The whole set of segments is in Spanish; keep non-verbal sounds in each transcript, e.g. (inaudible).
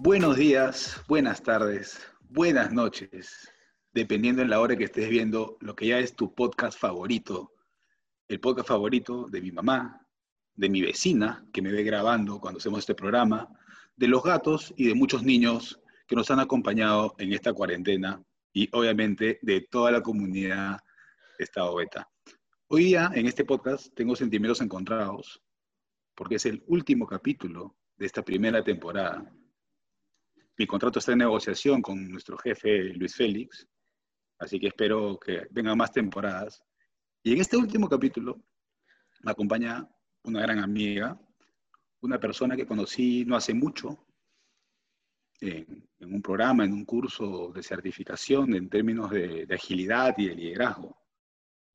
Buenos días, buenas tardes, buenas noches, dependiendo en la hora que estés viendo lo que ya es tu podcast favorito, el podcast favorito de mi mamá, de mi vecina que me ve grabando cuando hacemos este programa, de los gatos y de muchos niños que nos han acompañado en esta cuarentena y obviamente de toda la comunidad de Estado Beta. Hoy día en este podcast tengo sentimientos encontrados porque es el último capítulo de esta primera temporada. Mi contrato está en negociación con nuestro jefe Luis Félix, así que espero que vengan más temporadas. Y en este último capítulo me acompaña una gran amiga, una persona que conocí no hace mucho, en, un programa, en un curso de certificación en términos de, agilidad y de liderazgo.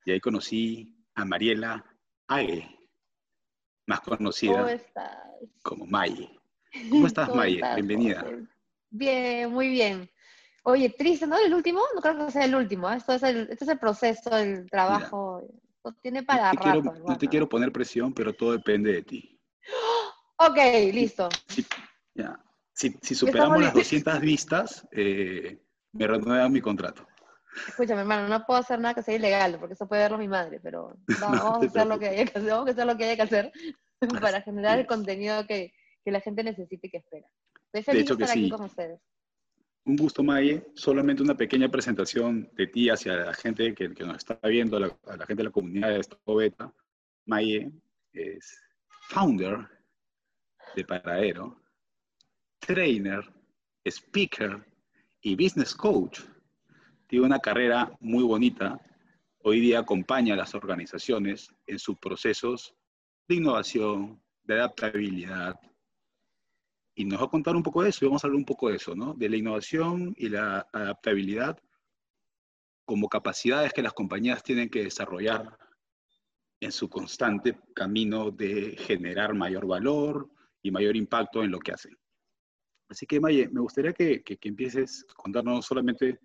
Y ahí conocí a Mariela Ague, más conocida como Maye. ¿Cómo estás, Maye? (laughs) Bienvenida. Bien, muy bien. Oye, triste, ¿no? ¿El último? No creo que sea el último. ¿eh? Esto es el, este es el proceso, el trabajo. tiene para te, quiero, no te quiero poner presión, pero todo depende de ti. Ok, listo. ya. Si, superamos las 200 vistas, eh, me renuevan mi contrato. Escúchame, hermano, no puedo hacer nada que sea ilegal, porque eso puede verlo mi madre, pero (laughs) vamos, a hacer lo que haya que hacer, vamos a hacer lo que haya que hacer (laughs) para generar el contenido que, que, la gente necesite y que espera. Estoy feliz de, estar aquí con ustedes. Un gusto, Maye. Solamente una pequeña presentación de ti hacia la gente que, que nos está viendo, a la, gente de la comunidad de Beta. Maye es founder de Paradero, trainer, speaker y business coach. Tiene una carrera muy bonita. Hoy día acompaña a las organizaciones en sus procesos de innovación, de adaptabilidad. Y nos va a contar un poco de eso y vamos a hablar un poco de eso, ¿no? De la innovación y la adaptabilidad como capacidades que las compañías tienen que desarrollar en su constante camino de generar mayor valor y mayor impacto en lo que hacen. Así que, Maye, me gustaría que, que, empieces a contarnos solamente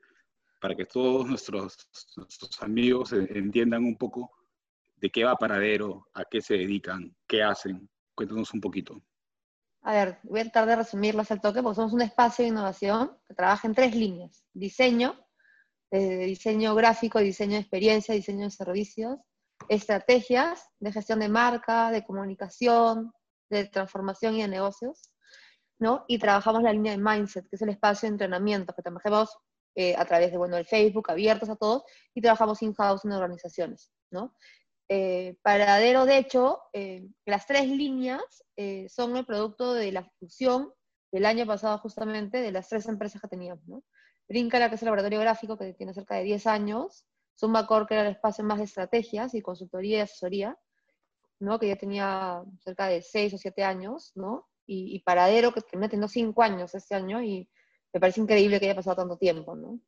para que todos nuestros, nuestros amigos entiendan un poco de qué va Paradero, a qué se dedican, qué hacen. Cuéntanos un poquito. A ver, voy a tratar de resumirlas al toque, porque somos un espacio de innovación que trabaja en tres líneas. Diseño, diseño gráfico, diseño de experiencia, diseño de servicios, estrategias de gestión de marca, de comunicación, de transformación y de negocios, ¿no? Y trabajamos la línea de Mindset, que es el espacio de entrenamiento que trabajamos eh, a través de, bueno, el Facebook, abiertos a todos, y trabajamos in-house en organizaciones, ¿no? Eh, paradero, de hecho, eh, las tres líneas son el producto de la fusión del año pasado justamente de las tres empresas que teníamos, ¿no? Brinca, que es el laboratorio gráfico, que tiene cerca de 10 años, Zumba que era el espacio más de estrategias y consultoría y asesoría, ¿no? Que ya tenía cerca de 6 o 7 años, ¿no? y, Paradero, que me tenido cinco años este año y me parece increíble que haya pasado tanto tiempo, ¿no?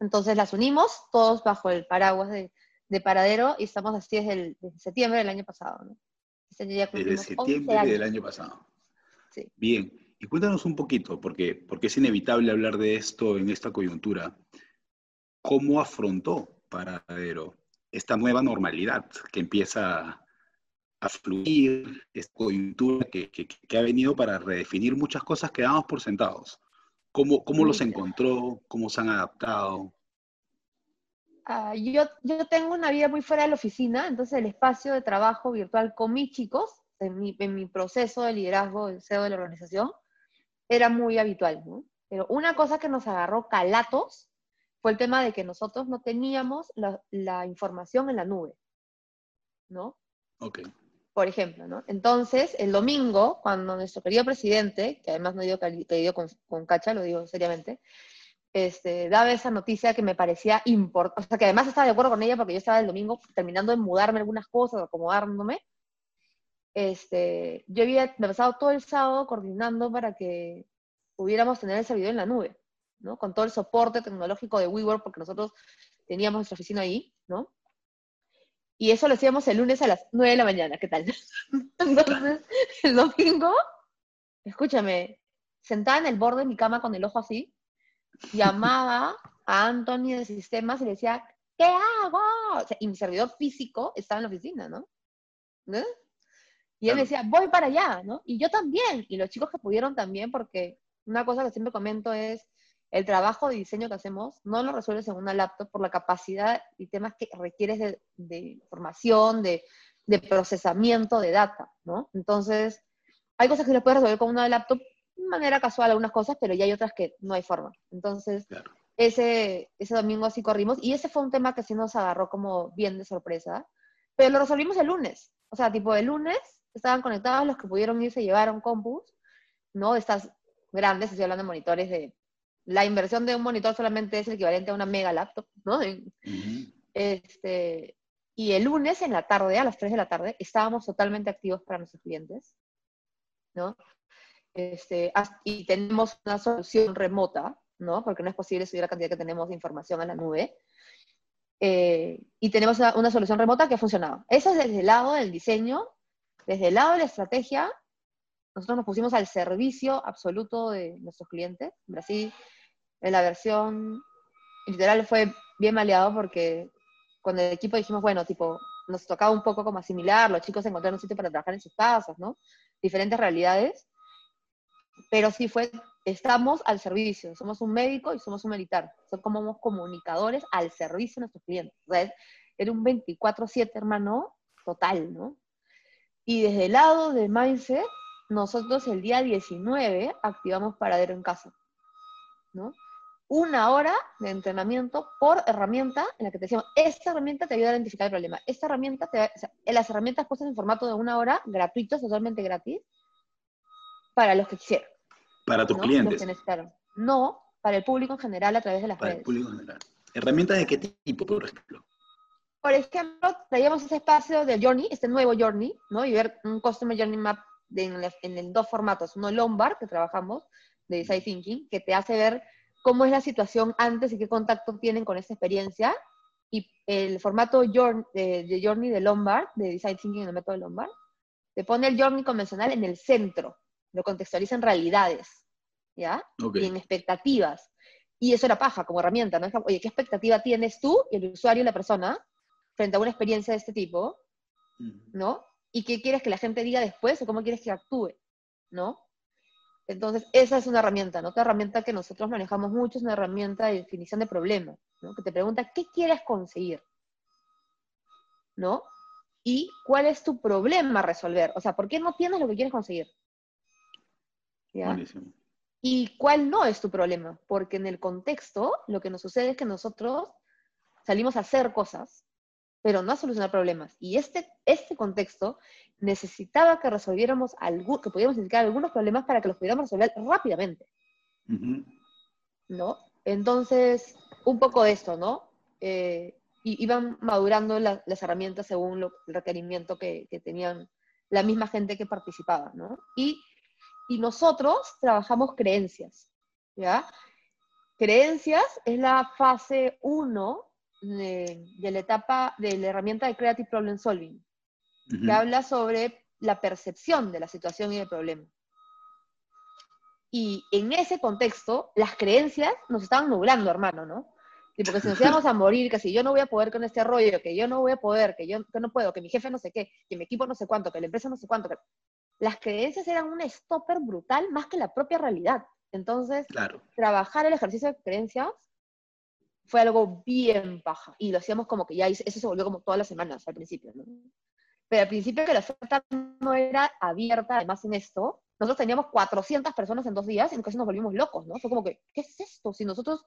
Entonces las unimos todos bajo el paraguas de, Paradero y estamos así desde, septiembre del año pasado, ¿no? Este desde septiembre del año pasado. Sí. Bien, y cuéntanos un poquito, porque, porque es inevitable hablar de esto en esta coyuntura. ¿Cómo afrontó Paradero esta nueva normalidad que empieza a fluir, esta coyuntura que, que, ha venido para redefinir muchas cosas que damos por sentados. ¿Cómo, cómo los encontró? ¿Cómo se han adaptado? Ah, yo, yo tengo una vida muy fuera de la oficina, entonces el espacio de trabajo virtual con mis chicos, en mi, en mi proceso de liderazgo del CEO de la organización, era muy habitual, ¿no? Pero una cosa que nos agarró calatos fue el tema de que nosotros no teníamos la, la información en la nube, ¿no? Ok por ejemplo, ¿no? Entonces, el domingo, cuando nuestro querido presidente, que además no digo que dio con, con, Cacha, lo digo seriamente, este, daba esa noticia que me parecía importante, o sea, que además estaba de acuerdo con ella porque yo estaba el domingo terminando de mudarme algunas cosas, acomodándome, este, yo había pasado todo el sábado coordinando para que pudiéramos tener el servidor en la nube, ¿no? Con todo el soporte tecnológico de WeWork, porque nosotros teníamos nuestra oficina ahí, ¿no? Y eso lo hacíamos el lunes a las 9 de la mañana, ¿qué tal? (laughs) Entonces, el domingo, escúchame, sentada en el borde de mi cama con el ojo así, llamaba a Anthony de sistemas y le decía, ¿qué hago? y mi servidor físico estaba en la oficina, ¿no? Y él me decía, voy para allá, ¿no? Y yo también, y los chicos que pudieron también, porque Una cosa que siempre comento es, el trabajo de diseño que hacemos no lo resuelves en una laptop por la capacidad y temas que requieres de, de información, de, de, procesamiento de data, ¿no? Entonces, hay cosas que se puedes resolver con una laptop manera casual, algunas cosas, pero ya hay otras que no hay forma. Entonces, claro. ese, ese domingo así corrimos, y ese fue un tema que sí nos agarró como bien de sorpresa, pero lo resolvimos el lunes. O sea, tipo, el lunes estaban conectados los que pudieron irse a llevar un compus, ¿no? Estas grandes, estoy hablando de monitores de... La inversión de un monitor solamente es el equivalente a una mega laptop, ¿no? este, y el lunes en la tarde, a las 3 de la tarde, estábamos totalmente activos para nuestros clientes, ¿no? Este, y tenemos una solución remota, ¿no? Porque no es posible subir la cantidad que tenemos de información a la nube. Eh, y tenemos una, una, solución remota que ha funcionado. Eso es desde el lado del diseño, desde el lado de la estrategia nosotros nos pusimos al servicio absoluto de nuestros clientes. Brasil, en la versión literal fue bien maleado porque con el equipo dijimos, bueno, tipo, nos tocaba un poco como asimilar, los chicos encontraron un sitio para trabajar en sus casas, ¿no? Diferentes realidades. Pero sí fue, estamos al servicio, somos un médico y somos un militar. Somos como comunicadores al servicio de nuestros clientes. O sea, era un 24-7, hermano, total, ¿no? Y desde el lado de mindset, nosotros el día 19 activamos Paradero en casa, ¿no? Una hora de entrenamiento por herramienta en la que te decimos, esta herramienta te ayuda a identificar el problema. Esta herramienta, te, o sea, las herramientas puestas en formato de una hora, gratuitos, totalmente gratis, para los que quisieran. Para tus clientes. No, para el público en general a través de las para redes. El público en general. ¿Herramientas de qué tipo, por ejemplo? Por ejemplo, traíamos ese espacio de Journey, este nuevo Journey, ¿no? Y ver un Customer Journey Map en, dos formatos. Uno Lombard, que trabajamos, de Design Thinking, que te hace ver cómo es la situación antes y qué contacto tienen con esa experiencia. Y el formato Journey, de, Journey de Lombard, de Design Thinking en el método de Lombard, te pone el Journey convencional en el centro, lo contextualiza en realidades, ¿ya? Y en expectativas. Y eso era paja como herramienta, ¿no? Oye, ¿qué expectativa tienes tú, el usuario y la persona, frente a una experiencia de este tipo? ¿No? y qué quieres que la gente diga después o cómo quieres que actúe, ¿no? Entonces, esa es una herramienta, ¿no? Otra herramienta que nosotros manejamos mucho es una herramienta de definición de problemas, ¿no? Que te pregunta, ¿qué quieres conseguir? ¿No? Y cuál es tu problema a resolver. O sea, ¿por qué no tienes lo que quieres conseguir? ¿Ya? Y cuál no es tu problema. Porque en el contexto, lo que nos sucede es que nosotros salimos a hacer cosas pero no a solucionar problemas. Y este, este contexto necesitaba que resolviéramos algo, que pudiéramos indicar algunos problemas para que los pudiéramos resolver rápidamente. ¿No? Entonces, un poco de esto, ¿no? Eh, iban madurando las herramientas según lo, el requerimiento que, que, tenían la misma gente que participaba, ¿no? Y, y nosotros trabajamos creencias, ¿ya? Creencias es la fase 1 de, la etapa de la herramienta de Creative Problem Solving, que habla sobre la percepción de la situación y del problema. Y en ese contexto, las creencias nos estaban nublando, hermano, ¿no? Tipo, que si nos (laughs) íbamos a morir, que si yo no voy a poder con este rollo, que yo no voy a poder, que yo que no puedo, que mi jefe no sé qué, que mi equipo no sé cuánto, que la empresa no sé cuánto. Las creencias eran un stopper brutal más que la propia realidad. Entonces, trabajar el ejercicio de creencias fue algo bien paja. Y lo hacíamos como que ya, eso se volvió como todas las semanas al principio, ¿no? Pero al principio que la oferta no era abierta, además en esto, nosotros teníamos 400 personas en dos días y casi nos volvimos locos, ¿no? Fue como que, ¿qué es esto? Si nosotros,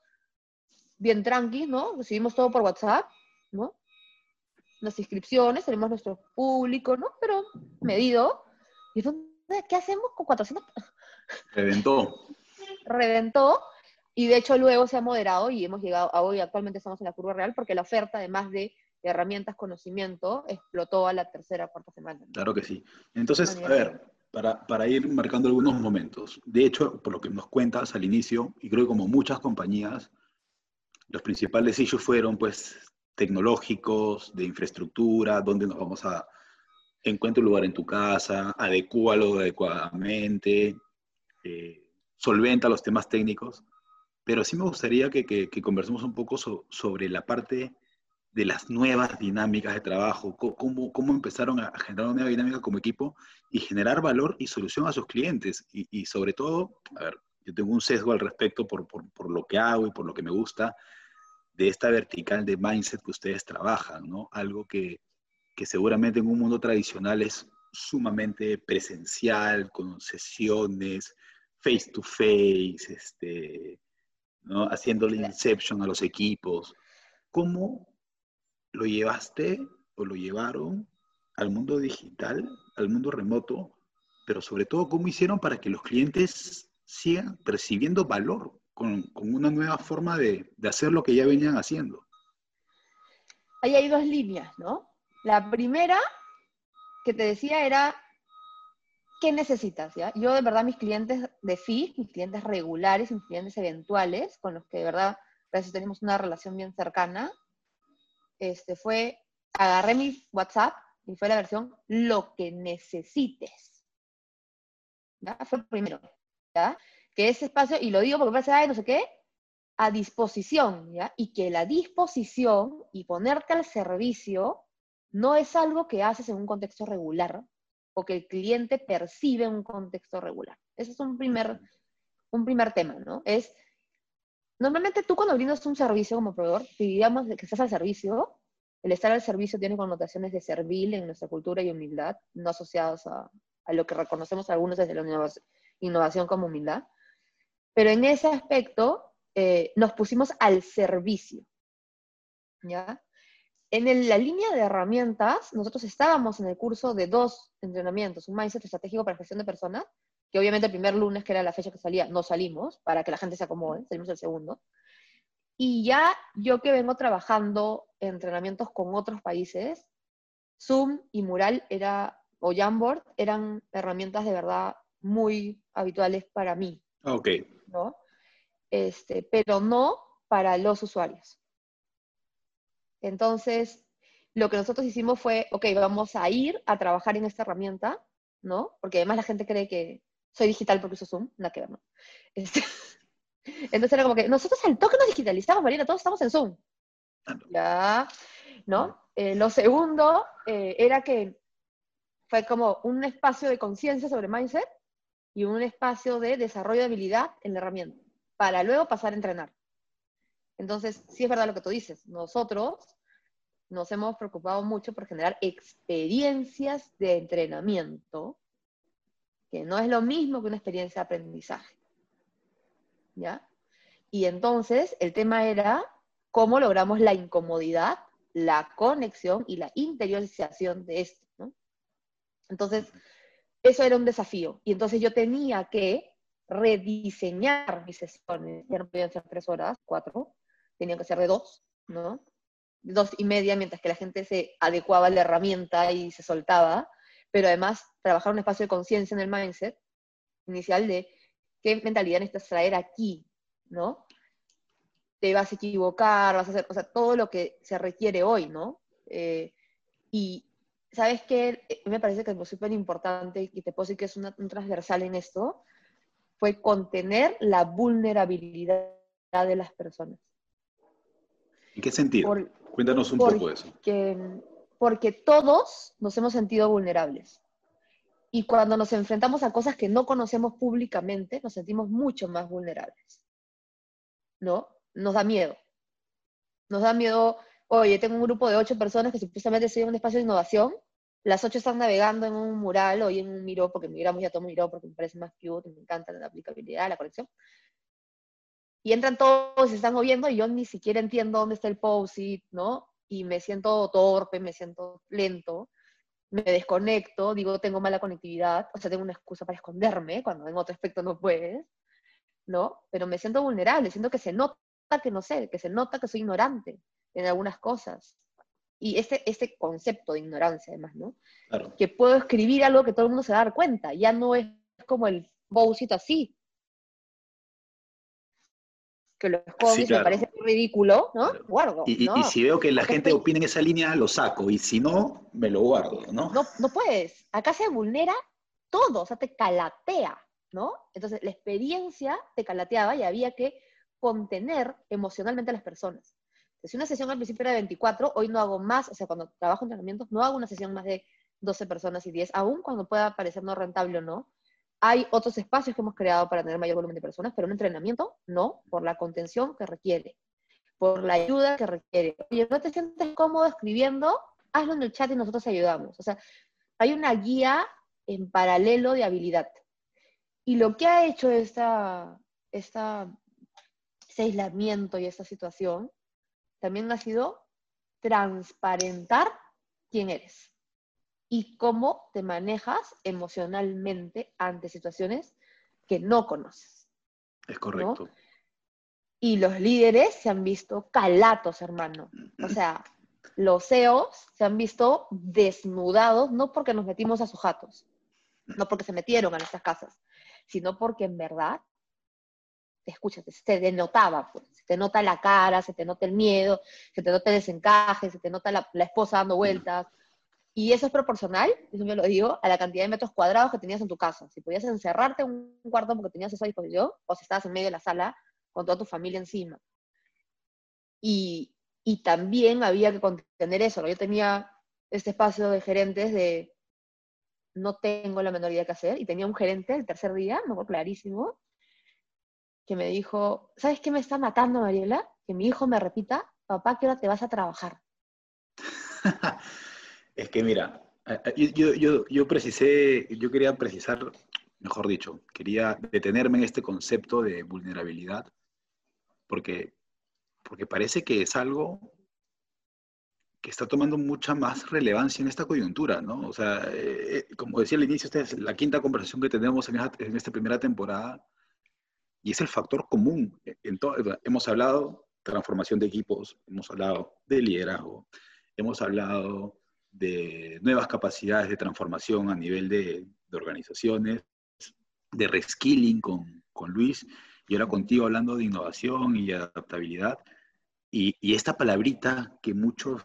bien tranqui, ¿no? Recibimos todo por WhatsApp, ¿no? Las inscripciones, tenemos nuestro público, ¿no? Pero medido. ¿Y qué hacemos con 400? Reventó. Reventó. Y de hecho luego se ha moderado y hemos llegado a hoy, actualmente estamos en la curva real, porque la oferta, además de herramientas, conocimiento, explotó a la tercera, cuarta semana. Claro que sí. Entonces, a ver, para, para, ir marcando algunos momentos. De hecho, por lo que nos cuentas al inicio, y creo que como muchas compañías, los principales issues fueron pues tecnológicos, de infraestructura, dónde nos vamos a encuentra un lugar en tu casa, adecúalo adecuadamente, eh, solventa los temas técnicos. Pero sí me gustaría que, que, conversemos un poco sobre la parte de las nuevas dinámicas de trabajo, cómo, cómo empezaron a generar una nueva dinámica como equipo y generar valor y solución a sus clientes. Y, y sobre todo, a ver, yo tengo un sesgo al respecto por, por, lo que hago y por lo que me gusta de esta vertical de mindset que ustedes trabajan, ¿no? Algo que, que seguramente en un mundo tradicional es sumamente presencial, con sesiones, face to face, este, ¿no? haciéndole inception a los equipos. ¿Cómo lo llevaste o lo llevaron al mundo digital, al mundo remoto, pero sobre todo cómo hicieron para que los clientes sigan percibiendo valor con, una nueva forma de, hacer lo que ya venían haciendo. Ahí hay dos líneas, ¿no? La primera que te decía era, ¿qué necesitas? Ya? Yo de verdad mis clientes de FI, mis clientes regulares, mis clientes eventuales, con los que de verdad, gracias tenemos una relación bien cercana, este, fue, agarré mi WhatsApp y fue la versión lo que necesites. ¿Ya? Fue primero. Que ese espacio, y lo digo porque parece, no sé qué, a disposición, ¿ya? Y que la disposición y ponerte al servicio no es algo que haces en un contexto regular o que el cliente percibe en un contexto regular. Ese es un primer, un primer tema, ¿no? Es, normalmente tú cuando brindas un servicio como proveedor, si digamos que estás al servicio, el estar al servicio tiene connotaciones de servil en nuestra cultura y humildad, no asociados a, a lo que reconocemos algunos desde la innovación como humildad. Pero en ese aspecto eh, nos pusimos al servicio. ¿Ya? En la línea de herramientas, nosotros estábamos en el curso de dos entrenamientos, un mindset estratégico para gestión de personas, que obviamente el primer lunes, que era la fecha que salía, no salimos, para que la gente se acomode, salimos el segundo. Y ya yo que vengo trabajando entrenamientos con otros países, Zoom y Mural era, o Jamboard eran herramientas de verdad muy habituales para mí. Ok. ¿no? Este, pero no para los usuarios. Entonces, lo que nosotros hicimos fue, ok, vamos a ir a trabajar en esta herramienta, ¿no? Porque además la gente cree que soy digital porque uso Zoom, nada que ver, ¿no? (laughs) Este, entonces era como que nosotros al toque nos digitalizamos, Marina, todos estamos en Zoom. Ya, ¿no? Eh, lo segundo eh, era que fue como un espacio de conciencia sobre mindset y un espacio de desarrollo de habilidad en la herramienta, para luego pasar a entrenar. Entonces, sí es verdad lo que tú dices, nosotros nos hemos preocupado mucho por generar experiencias de entrenamiento, que no es lo mismo que una experiencia de aprendizaje. ¿Ya? Y entonces el tema era cómo logramos la incomodidad, la conexión y la interiorización de esto. Entonces, eso era un desafío. Y entonces yo tenía que rediseñar mis sesiones. Ya no podían ser tres horas, cuatro, tenían que ser de dos, ¿no? Dos y media, mientras que la gente se adecuaba a la herramienta y se soltaba. Pero además, trabajar un espacio de conciencia en el mindset inicial de qué mentalidad necesitas traer aquí, ¿no? Te vas a equivocar, vas a hacer, o sea, todo lo que se requiere hoy, ¿no? Eh, y, ¿sabes qué? Eh, me parece que es súper importante y te puedo decir que es un transversal en esto, fue contener la vulnerabilidad de las personas. ¿En qué sentido? Cuéntanos un poco de eso. Porque todos nos hemos sentido vulnerables. Y cuando nos enfrentamos a cosas que no conocemos públicamente, nos sentimos mucho más vulnerables. ¿No? Nos da miedo. Nos da miedo oye, tengo un grupo de ocho personas que supuestamente en un espacio de innovación, las ocho están navegando en un mural o en un miro, porque miramos ya todo miro porque me parece más cute, me encanta la aplicabilidad, la conexión. Y entran todos, se están moviendo y yo ni siquiera entiendo dónde está el post-it, ¿no? Y me siento torpe, me siento lento, me desconecto, digo, tengo mala conectividad, o sea, tengo una excusa para esconderme cuando en otro aspecto no puedes, ¿no? Pero me siento vulnerable, siento que se nota que no sé, que se nota que soy ignorante en algunas cosas. Y este, este concepto de ignorancia, además, ¿no? Claro. Que puedo escribir algo que todo el mundo se va a dar cuenta, ya no es como el bowcito así. Que lo escondes sí, me parece ridículo, ¿no? Guardo. Y, y, si veo que la gente opina en esa línea, lo saco. Y si no, me lo guardo, ¿no? No, no puedes. Acá se vulnera todo, o sea, te calatea, ¿no? Entonces, la experiencia te calateaba y había que contener emocionalmente a las personas. Si una sesión al principio era de 24, hoy no hago más, o sea, cuando trabajo en entrenamientos, no hago una sesión más de 12 personas y 10, aún cuando pueda parecer no rentable o no, hay otros espacios que hemos creado para tener mayor volumen de personas, pero un entrenamiento no, por la contención que requiere, por la ayuda que requiere. Oye, no te sientes cómodo escribiendo, hazlo en el chat y nosotros ayudamos. O sea, hay una guía en paralelo de habilidad. Y lo que ha hecho esta, este aislamiento y esta situación también ha sido transparentar quién eres y cómo te manejas emocionalmente ante situaciones que no conoces. Es correcto. Y los líderes se han visto calatos, hermano. O sea, los CEOs se han visto desnudados, no porque nos metimos a sus jatos, no porque se metieron a nuestras casas, sino porque en verdad, escúchate, se denotaba, pues, se te nota la cara, se te nota el miedo, se te nota el desencaje, se te nota la, la esposa dando vueltas, y eso es proporcional, eso yo lo digo, a la cantidad de metros cuadrados que tenías en tu casa. Si podías encerrarte en un cuarto porque tenías eso a disposición, o si estabas en medio de la sala con toda tu familia encima. Y, y también había que contener eso, ¿no? Yo tenía este espacio de gerentes de no tengo la menor idea qué hacer, y tenía un gerente el tercer día, me acuerdo clarísimo, que me dijo, ¿sabes qué me está matando, Mariela? Que mi hijo me repita, papá, ¿qué hora te vas a trabajar? (laughs) Es que mira, yo, yo, yo, precisé, yo quería precisar, mejor dicho, quería detenerme en este concepto de vulnerabilidad, porque, porque parece que es algo que está tomando mucha más relevancia en esta coyuntura, ¿no? O sea, eh, como decía al inicio, esta es la quinta conversación que tenemos en esta, primera temporada, y es el factor común. En hemos hablado transformación de equipos, hemos hablado de liderazgo, hemos hablado de nuevas capacidades de transformación a nivel de, organizaciones, de reskilling con, con, Luis, y ahora contigo hablando de innovación y adaptabilidad. Y, y, esta palabrita que muchos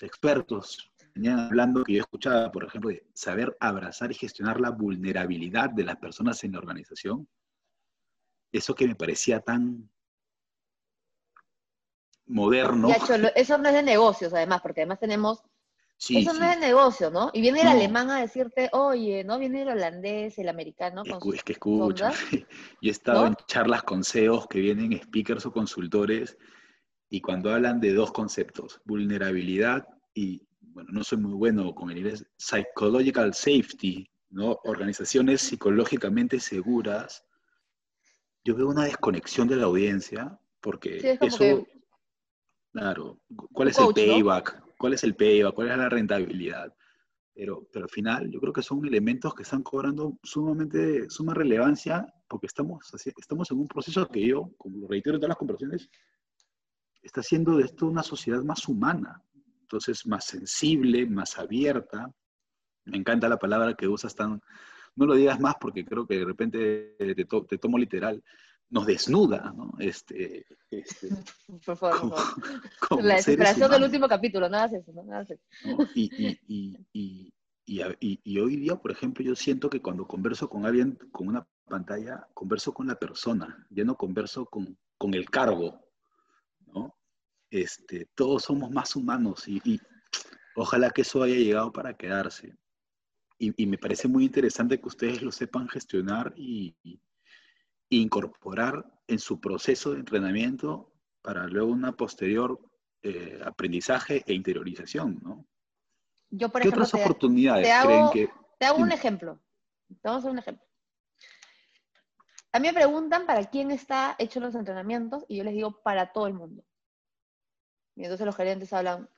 expertos venían hablando, que yo escuchaba, por ejemplo, de saber abrazar y gestionar la vulnerabilidad de las personas en la organización, eso que me parecía tan moderno. eso no es de negocios, además, porque además tenemos eso no es negocio, ¿no? Y viene el alemán a decirte, oye, ¿no? Viene el holandés, el americano. es que escucha. (laughs) Yo he estado en charlas con CEOs que vienen speakers o consultores y cuando hablan de dos conceptos, vulnerabilidad y, bueno, no soy muy bueno con el inglés, psychological safety, ¿no? Organizaciones psicológicamente seguras. Yo veo una desconexión de la audiencia porque eso... Claro, ¿cuál es el payback? Cuál es el payback, cuál es la rentabilidad. Pero, pero al final yo creo que son elementos que están cobrando sumamente, suma relevancia porque estamos, estamos en un proceso que yo, como lo reitero en todas las conversaciones, está haciendo de esto una sociedad más humana, entonces más sensible, más abierta. Me encanta la palabra que usas tan, no lo digas más porque creo que de repente te, te tomo literal, nos desnuda, ¿no? Este, este (laughs) por favor, (laughs) la desesperación del último capítulo, nada haces eso, no nada eso. Y, y, y, y, hoy día, por ejemplo, yo siento que cuando converso con alguien con una pantalla, converso con la persona, ya no converso con, con el cargo, ¿no? Este, todos somos más humanos y, ojalá que eso haya llegado para quedarse. Y, me parece muy interesante que ustedes lo sepan gestionar y, incorporar en su proceso de entrenamiento para luego una posterior eh, aprendizaje e interiorización, ¿no? Yo, por ¿Qué ejemplo, otras oportunidades creen que...? Te hago un ejemplo. Te vamos a hacer un ejemplo. A mí me preguntan para quién está hecho los entrenamientos y yo les digo para todo el mundo. Y entonces los gerentes hablan,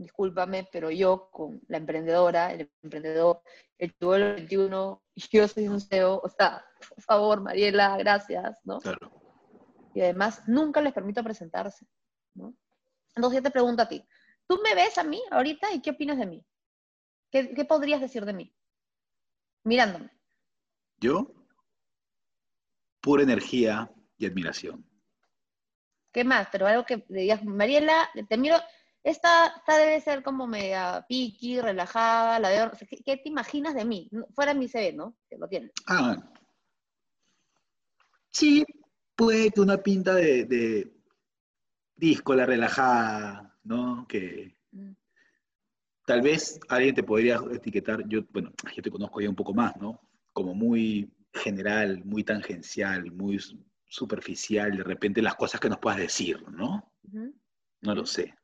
discúlpame, pero yo con la emprendedora, el emprendedor, el tuvo 21, yo soy un CEO, o sea, por favor, Mariela, gracias, ¿no? Claro. Y además, nunca les permito presentarse, ¿no? Entonces yo te pregunto a ti, ¿tú me ves a mí ahorita y qué opinas de mí? ¿Qué, qué podrías decir de mí? Mirándome. ¿Yo? Pura energía y admiración. ¿Qué más? Pero algo que digas, Mariela, te miro, esta, debe ser como media piqui, relajada, la de, ¿qué, te imaginas de mí? Fuera mi CV, ¿no? Que lo tienes. Ah. Sí, puede que una pinta de, disco, la relajada, ¿no? Que mm. tal vez alguien te podría etiquetar, yo, bueno, yo te conozco ya un poco más, ¿no? Como muy general, muy tangencial, muy superficial, de repente las cosas que nos puedas decir, ¿no? No lo sé.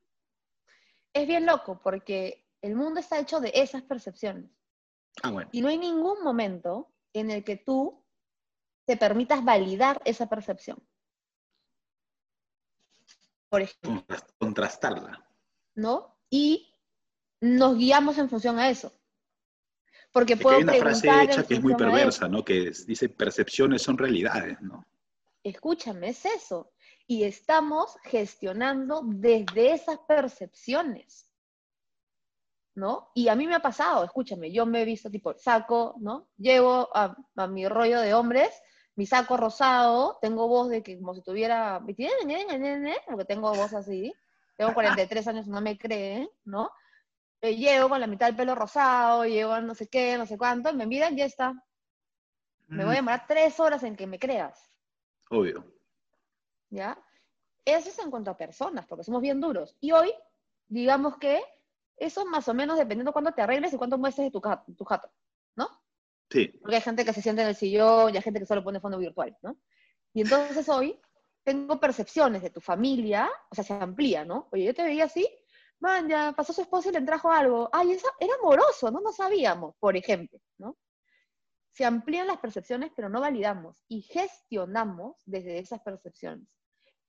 Es bien loco porque el mundo está hecho de esas percepciones. Ah, bueno. Y no hay ningún momento en el que tú te permitas validar esa percepción. Por ejemplo. Contrastarla. ¿No? Y nos guiamos en función a eso. Porque puedo hay una frase hecha que es muy perversa, ¿no? Que dice percepciones son realidades, ¿no? Escúchame, es eso. Y estamos gestionando desde esas percepciones. ¿No? Y a mí me ha pasado, escúchame, yo me he visto tipo saco, ¿no? Llevo a, mi rollo de hombres, mi saco rosado, tengo voz de que como si tuviera, porque tengo voz así, tengo 43 años, no me creen, ¿no? eh, llego con la mitad del pelo rosado, llevo no sé qué, no sé cuánto, y me miran, ya está. Me voy a demorar tres horas en que me creas. Obvio. ¿Ya? Eso es en cuanto a personas, porque somos bien duros. Y hoy, digamos que eso más o menos dependiendo cuándo te arregles y cuánto muestres de tu, tu jato, ¿no? Sí. Porque hay gente que se siente en el sillón y hay gente que solo pone fondo virtual, ¿no? Y entonces hoy tengo percepciones de tu familia, o sea, se amplía, ¿no? Oye, yo te veía así, man, ya pasó su esposo y le trajo algo. Ay, eso era amoroso, no lo sabíamos, por ejemplo, ¿no? Se amplían las percepciones, pero no validamos y gestionamos desde esas percepciones.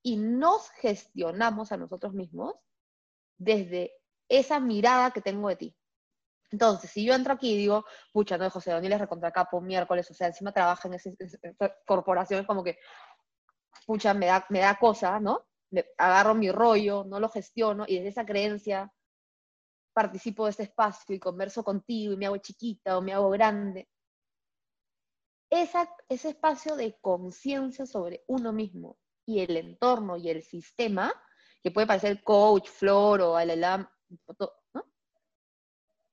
Y nos gestionamos a nosotros mismos desde esa mirada que tengo de ti. Entonces, si yo entro aquí y digo, pucha, no, de José Daniel es recontracapo miércoles, o sea, encima trabaja en esa corporación, es como que, pucha, me da, me da cosa, ¿no? agarro mi rollo, no lo gestiono y desde esa creencia participo de este espacio y converso contigo y me hago chiquita o me hago grande. Esa, ese espacio de conciencia sobre uno mismo y el entorno y el sistema, que puede parecer coach, flor o alalam, ¿no?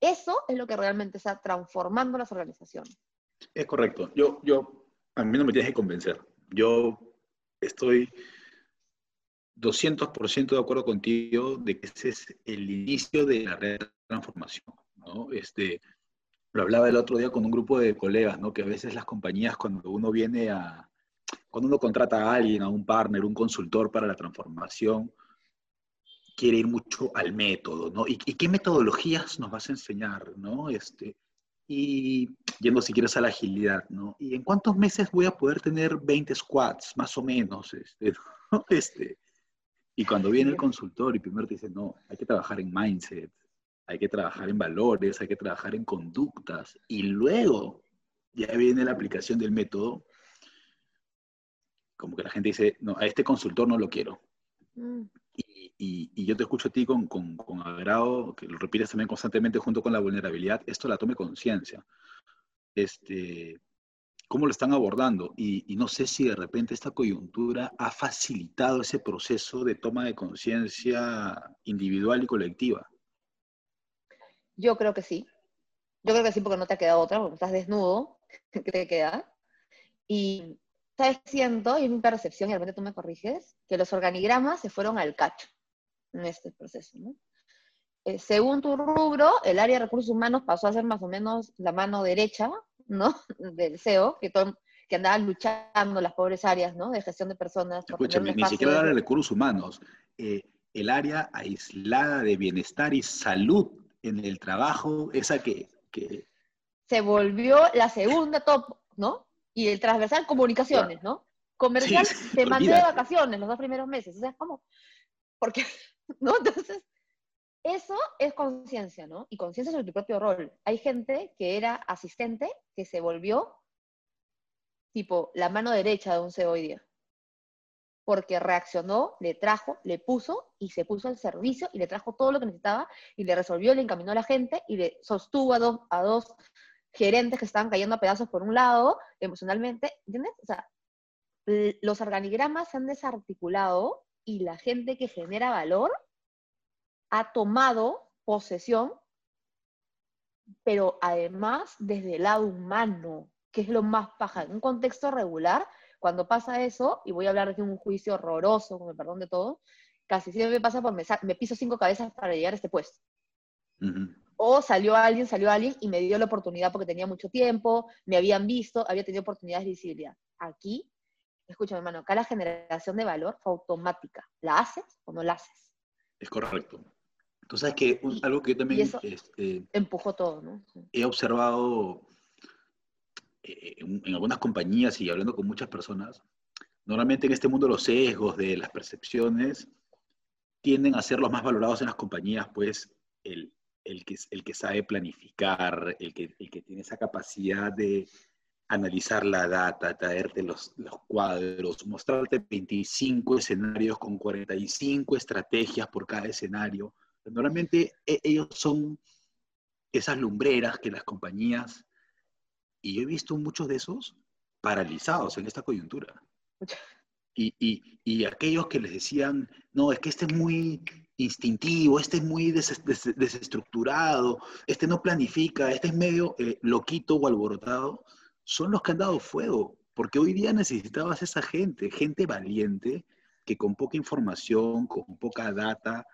Eso es lo que realmente está transformando las organizaciones. Es correcto. Yo, yo, a mí no me tienes que convencer. Yo estoy 200% de acuerdo contigo de que ese es el inicio de la transformación. ¿no? Este, lo hablaba el otro día con un grupo de colegas, ¿no? que a veces las compañías cuando uno viene a, cuando uno contrata a alguien, a un partner, un consultor para la transformación, quiere ir mucho al método, ¿no? ¿Y, qué metodologías nos vas a enseñar, ¿no? Este, y yendo si quieres a la agilidad, ¿no? ¿Y en cuántos meses voy a poder tener 20 squats, más o menos? Este, (laughs) ¿no? este, y cuando viene el consultor y primero te dice, no, hay que trabajar en mindset, hay que trabajar en valores, hay que trabajar en conductas, y luego ya viene la aplicación del método, como que la gente dice, no, a este consultor no lo quiero. Mm. Y, y, yo te escucho a ti con, con, con, agrado, que lo repites también constantemente junto con la vulnerabilidad, esto la tome conciencia. Este, cómo lo están abordando y, no sé si de repente esta coyuntura ha facilitado ese proceso de toma de conciencia individual y colectiva. Yo creo que sí. Yo creo que sí porque no te ha quedado otra, porque estás desnudo, (laughs) ¿qué te queda? Y, ¿sabes? Siento, y es mi percepción, y de repente tú me corriges, que los organigramas se fueron al cacho en este proceso, ¿no? Eh, según tu rubro, el área de recursos humanos pasó a ser más o menos la mano derecha ¿no? (laughs) Del CEO, que, todo, que andaban luchando las pobres áreas, ¿no? De gestión de personas. Escúchame, ni siquiera de recursos humanos. Eh, el área aislada de bienestar y salud en el trabajo, esa que, Se volvió la segunda top, ¿no? Y el transversal comunicaciones, ¿no? Comercial te mandé de vacaciones los dos primeros meses. O sea, ¿cómo? Porque, (laughs) ¿no? Entonces, eso es conciencia, ¿no? Y conciencia sobre tu propio rol. Hay gente que era asistente que se volvió tipo la mano derecha de un CEO hoy día. Porque reaccionó, le trajo, le puso y se puso al servicio y le trajo todo lo que necesitaba y le resolvió, le encaminó a la gente y le sostuvo a dos, a dos gerentes que estaban cayendo a pedazos por un lado, emocionalmente, ¿entiendes? O sea, los organigramas se han desarticulado y la gente que genera valor ha tomado posesión, pero además desde el lado humano, que es lo más paja. En un contexto regular, cuando pasa eso, y voy a hablar de un juicio horroroso, con el perdón de todo, casi siempre me pasa por me, me piso cinco cabezas para llegar a este puesto. O salió alguien, salió alguien y me dio la oportunidad porque tenía mucho tiempo, me habían visto, había tenido oportunidades de visibilidad. Aquí, escúchame hermano, acá la generación de valor fue automática. ¿La haces o no la haces? Es correcto. Entonces, es que algo que yo también este, empujó todo, ¿no? He observado eh, en, en, algunas compañías y hablando con muchas personas, normalmente en este mundo los sesgos de las percepciones tienden a ser los más valorados en las compañías, pues el, el, que, el que sabe planificar, el que, el que tiene esa capacidad de analizar la data, traerte los, los cuadros, mostrarte 25 escenarios con 45 estrategias por cada escenario. Normalmente e, ellos son esas lumbreras que las compañías, y yo he visto muchos de esos paralizados en esta coyuntura. Y, y, y, aquellos que les decían, no, es que este es muy instintivo, este es muy desestructurado, este no planifica, este es medio eh, loquito o alborotado, son los que han dado fuego, porque hoy día necesitabas esa gente, gente valiente, que con poca información, con poca data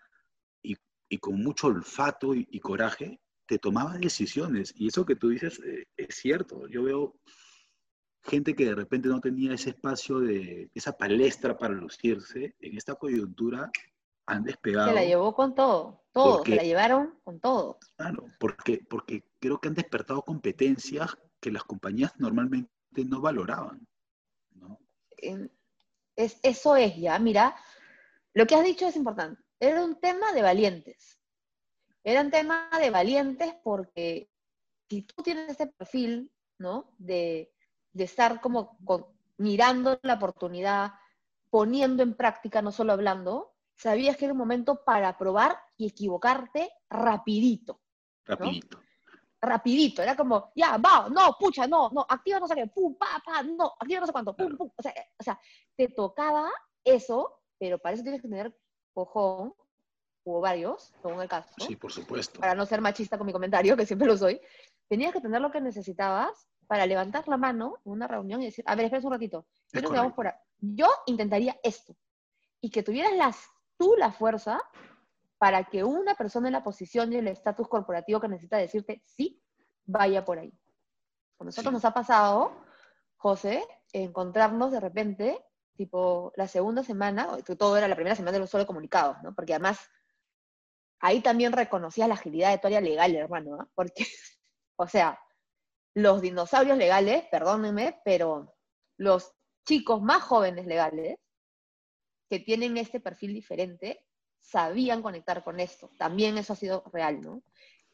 y, y con mucho olfato y, coraje, te tomaba decisiones. Y eso que tú dices eh, es cierto. Yo veo gente que de repente no tenía ese espacio de esa palestra para lucirse, en esta coyuntura han despegado. Se la llevó con todo, todo, se la llevaron con todo. Claro, porque, porque creo que han despertado competencias que las compañías normalmente no valoraban. ¿no? Es, eso es ya, mira, lo que has dicho es importante. Era un tema de valientes. Era un tema de valientes porque si tú tienes ese perfil, ¿no? De, de estar como mirando la oportunidad, poniendo en práctica, no solo hablando, sabías que era un momento para probar y equivocarte rapidito. Rapidito. Rapidito, era como, ya, va, no, pucha, no, no, activa no sé qué, pum, pa, pa, no, activa no sé cuánto, pum, pum. O sea, o sea, te tocaba eso, pero para eso tienes que tener cojón, o varios, según el caso. Sí, por supuesto. Para no ser machista con mi comentario, que siempre lo soy. Tenías que tener lo que necesitabas para levantar la mano en una reunión y decir, a ver, espera un ratito, vamos por yo intentaría esto. Y que tuvieras las, tú la fuerza para que una persona en la posición y el estatus corporativo que necesita decirte sí, vaya por ahí. Con nosotros nos ha pasado, José, encontrarnos de repente, tipo la segunda semana, todo era la primera semana de los solo comunicados, ¿no? Porque además ahí también reconocías la agilidad de tu área legal, hermano, ¿no? Porque, (laughs) o sea, los dinosaurios legales, perdónenme, pero los chicos más jóvenes legales que tienen este perfil diferente sabían conectar con esto. También eso ha sido real, ¿no?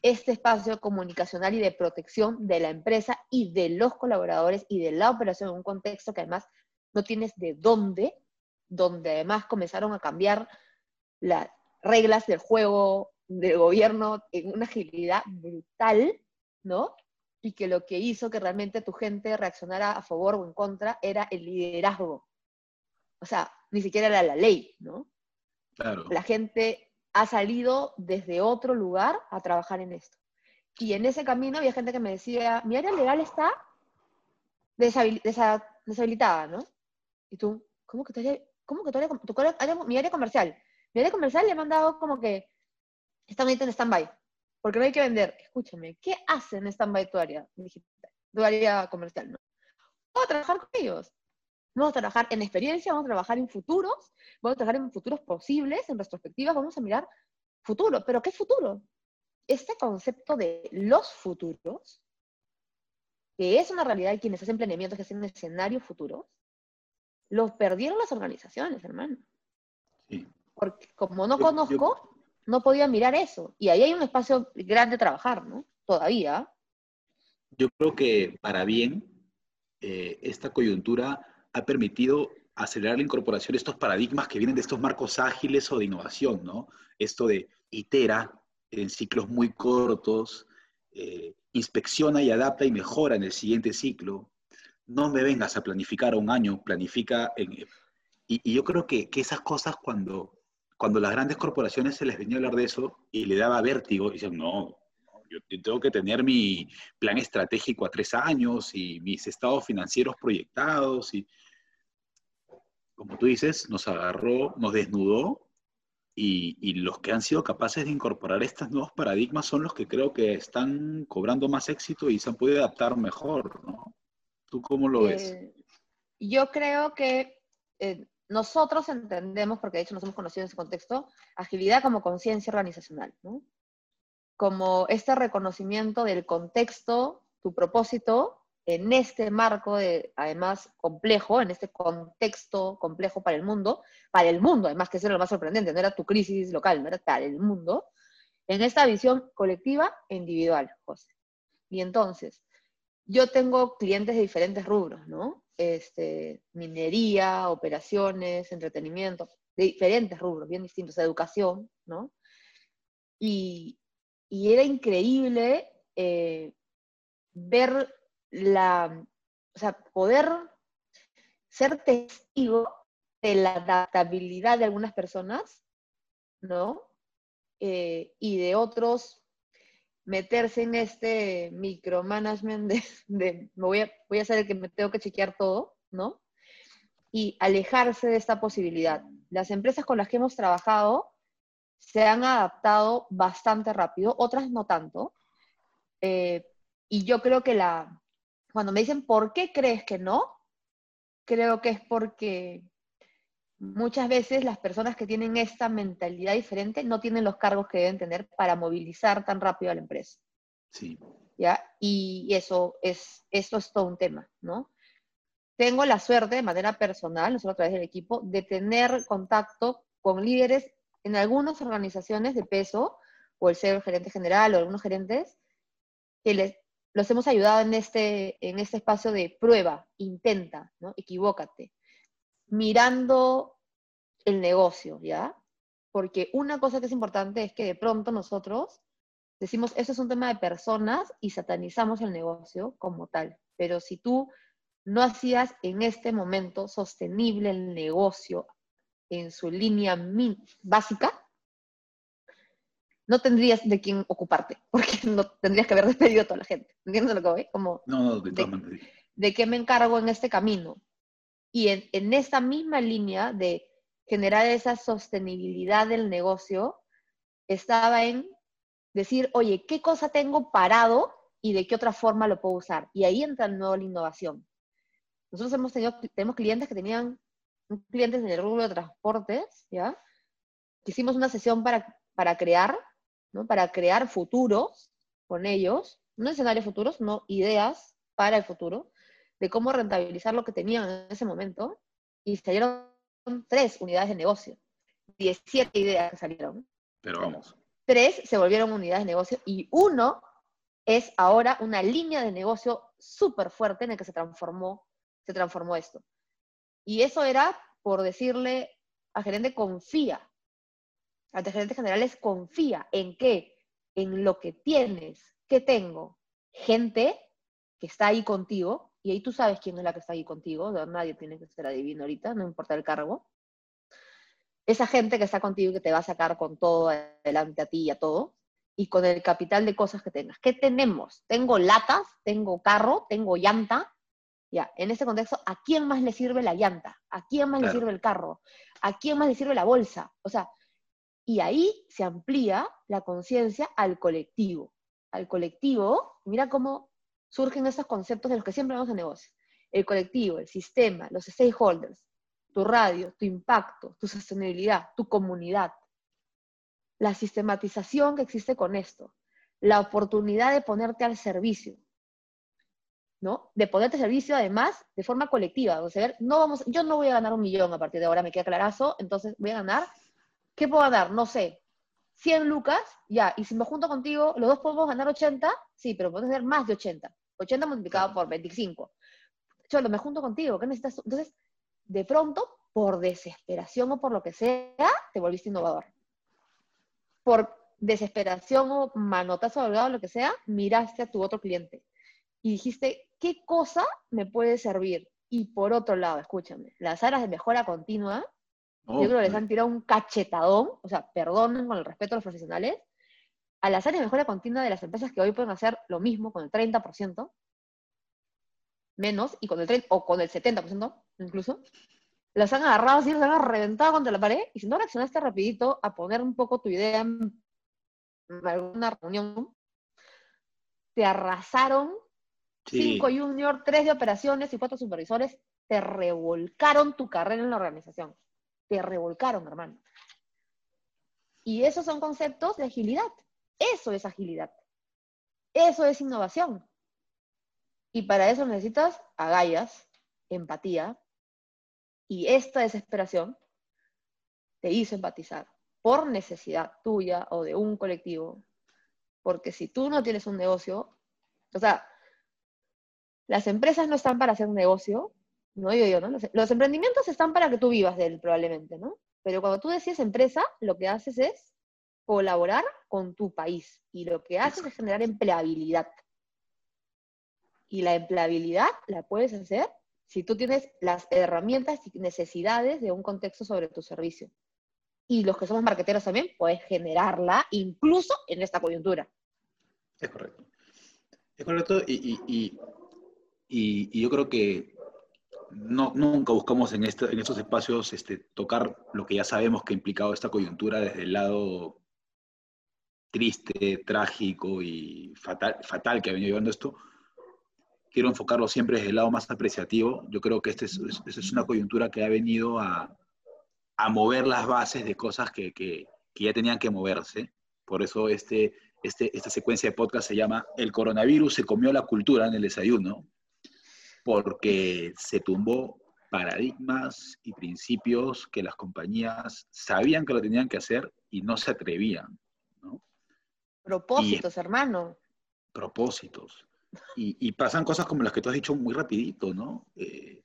Este espacio comunicacional y de protección de la empresa y de los colaboradores y de la operación en un contexto que además no tienes de dónde, donde además comenzaron a cambiar las reglas del juego del gobierno en una agilidad brutal, ¿no? Y que lo que hizo que realmente tu gente reaccionara a favor o en contra era el liderazgo. O sea, ni siquiera era la ley, ¿no? Claro. La gente ha salido desde otro lugar a trabajar en esto. Y en ese camino había gente que me decía, mi área legal está deshabilitada, ¿no? Y tú, ¿cómo que, te, cómo que tu área, mi área comercial? Mi área comercial le he mandado como que está en stand-by porque no hay que vender. Escúchame, ¿qué hacen en stand-by tu área digital, tu área comercial? ¿no? Vamos a trabajar con ellos. Vamos a trabajar en experiencia, vamos a trabajar en futuros, vamos a trabajar en futuros posibles, en retrospectivas, vamos a mirar futuro. ¿Pero qué futuro? Este concepto de los futuros, que es una realidad y quienes hacen planeamientos, que hacen escenarios futuros, los perdieron las organizaciones, hermano. Sí. Porque como no conozco, no podía mirar eso. Y ahí hay un espacio grande de trabajar, ¿no? Todavía. Yo creo que para bien, eh, esta coyuntura ha permitido acelerar la incorporación de estos paradigmas que vienen de estos marcos ágiles o de innovación, ¿no? Esto de itera en ciclos muy cortos, eh, inspecciona y adapta y mejora en el siguiente ciclo. No me vengas a planificar a un año, planifica en... Y, yo creo que, que esas cosas cuando cuando las grandes corporaciones se les venía a hablar de eso y le daba vértigo, dicen, no, yo tengo que tener mi plan estratégico a tres años y mis estados financieros proyectados y, como tú dices, nos agarró, nos desnudó y, los que han sido capaces de incorporar estos nuevos paradigmas son los que creo que están cobrando más éxito y se han podido adaptar mejor, ¿no? ¿Tú cómo lo ves? Eh, yo creo que eh, nosotros entendemos, porque de hecho nos hemos conocido en ese contexto, agilidad como conciencia organizacional, ¿no? Como este reconocimiento del contexto, tu propósito, en este marco de, además, complejo, en este contexto complejo para el mundo, para el mundo, además que eso era lo más sorprendente, no era tu crisis local, no era para el mundo, en esta visión colectiva e individual, José. Y entonces, yo tengo clientes de diferentes rubros, ¿no? Este, minería, operaciones, entretenimiento, de diferentes rubros, bien distintos, educación, ¿no? Y, era increíble eh, ver la, o sea, poder ser testigo de la adaptabilidad de algunas personas, ¿no? Eh, y de otros meterse en este micromanagement de, me voy, a, voy a ser el que me tengo que chequear todo, ¿no? Y alejarse de esta posibilidad. Las empresas con las que hemos trabajado se han adaptado bastante rápido, otras no tanto. Eh, y yo creo que la, cuando me dicen, ¿por qué crees que no? Creo que es porque muchas veces las personas que tienen esta mentalidad diferente no tienen los cargos que deben tener para movilizar tan rápido a la empresa. Sí. ¿Ya? Y eso es, eso es todo un tema, ¿no? Tengo la suerte, de manera personal, nosotros a través del equipo, de tener contacto con líderes en algunas organizaciones de peso, o el ser gerente general, o algunos gerentes, que les, los hemos ayudado en este, en este espacio de prueba, intenta, ¿no? Equivócate. Mirando el negocio, ¿ya? Porque una cosa que es importante es que de pronto nosotros decimos, eso es un tema de personas y satanizamos el negocio como tal. Pero si tú no hacías en este momento sostenible el negocio en su línea básica, no tendrías de quién ocuparte, (laughs) porque no tendrías que haber despedido a toda la gente. ¿Entiendes lo que voy? Como, no, no, de, de, de, qué me encargo en este camino? Y en, en esta misma línea de generar esa sostenibilidad del negocio, estaba en decir, oye, ¿qué cosa tengo parado y de qué otra forma lo puedo usar? Y ahí entra de nuevo la innovación. Nosotros hemos tenido, tenemos clientes que tenían, clientes en el rubro de transportes, ¿ya? Hicimos una sesión para, para crear para crear futuros con ellos, no escenarios futuros, no ideas para el futuro, de cómo rentabilizar lo que tenían en ese momento, y salieron tres unidades de negocio, 17 ideas que salieron. Pero vamos. Tres se volvieron unidades de negocio y uno es ahora una línea de negocio súper fuerte en el que se transformó, se transformó esto. Y eso era por decirle a gerente, confía, ante gerentes generales confía en qué, en lo que tienes, ¿qué tengo? Gente que está ahí contigo, y ahí tú sabes quién es la que está ahí contigo, nadie tiene que ser adivino ahorita, no importa el cargo. Esa gente que está contigo y que te va a sacar con todo adelante a ti y a todo, y con el capital de cosas que tengas. ¿Qué tenemos? Tengo latas, tengo carro, tengo llanta. Ya, en ese contexto, ¿a quién más le sirve la llanta? ¿A quién más le sirve el carro? ¿A quién más le sirve la bolsa? O sea, y ahí se amplía la conciencia al colectivo. Al colectivo, mira cómo surgen esos conceptos de los que siempre vamos a negocio. El colectivo, el sistema, los stakeholders, tu radio, tu impacto, tu sostenibilidad, tu comunidad. La sistematización que existe con esto. La oportunidad de ponerte al servicio. ¿no? De ponerte al servicio, además, de forma colectiva. O sea, no vamos, yo no voy a ganar un millón a partir de ahora, me queda clarazo, entonces voy a ganar ¿Qué puedo ganar? No sé. 100 lucas, ya. Y si me junto contigo, los dos podemos ganar 80, sí, pero podemos tener más de 80. 80 multiplicado por 25. Cholo, me junto contigo, ¿qué necesitas? Entonces, de pronto, por desesperación o por lo que sea, te volviste innovador. Por desesperación o manotazo delgado, lo que sea, miraste a tu otro cliente y dijiste, ¿qué cosa me puede servir? Y por otro lado, escúchame, las áreas de mejora continua yo creo que les han tirado un cachetadón, o sea, perdonen con el respeto a los profesionales, a las áreas de mejora continua de las empresas que hoy pueden hacer lo mismo con el 30%, menos, y con el 30, o con el 70% incluso, Los han agarrado así, los han reventado contra la pared, y si no reaccionaste rapidito a poner un poco tu idea en alguna reunión, te arrasaron cinco junior, tres de operaciones y cuatro supervisores, te revolcaron tu carrera en la organización. Te revolcaron, hermano. Y esos son conceptos de agilidad. Eso es agilidad. Eso es innovación. Y para eso necesitas agallas, empatía, y esta desesperación te hizo empatizar por necesidad tuya o de un colectivo. Porque si tú no tienes un negocio, o sea, las empresas no están para hacer un negocio, no digo yo, ¿no? Los, los, emprendimientos están para que tú vivas de él, probablemente, ¿no? Pero cuando tú decides empresa, lo que haces es colaborar con tu país y lo que haces es generar empleabilidad. Y la empleabilidad la puedes hacer si tú tienes las herramientas y necesidades de un contexto sobre tu servicio. Y los que somos marqueteros también, puedes generarla incluso en esta coyuntura. Es correcto. Es correcto y, y, yo creo que no, nunca buscamos en, este, en estos espacios este, tocar lo que ya sabemos que ha implicado esta coyuntura desde el lado triste, trágico y fatal, fatal que ha venido llevando esto, quiero enfocarlo siempre desde el lado más apreciativo. Yo creo que esta es, una coyuntura que ha venido a, mover las bases de cosas que, que, que, ya tenían que moverse. Por eso este, este, esta secuencia de podcast se llama El coronavirus se comió la cultura en el desayuno, porque se tumbó paradigmas y principios que las compañías sabían que lo tenían que hacer y no se atrevían. Propósitos, hermano. Propósitos. Y, pasan cosas como las que tú has dicho muy rapidito, ¿no? Eh,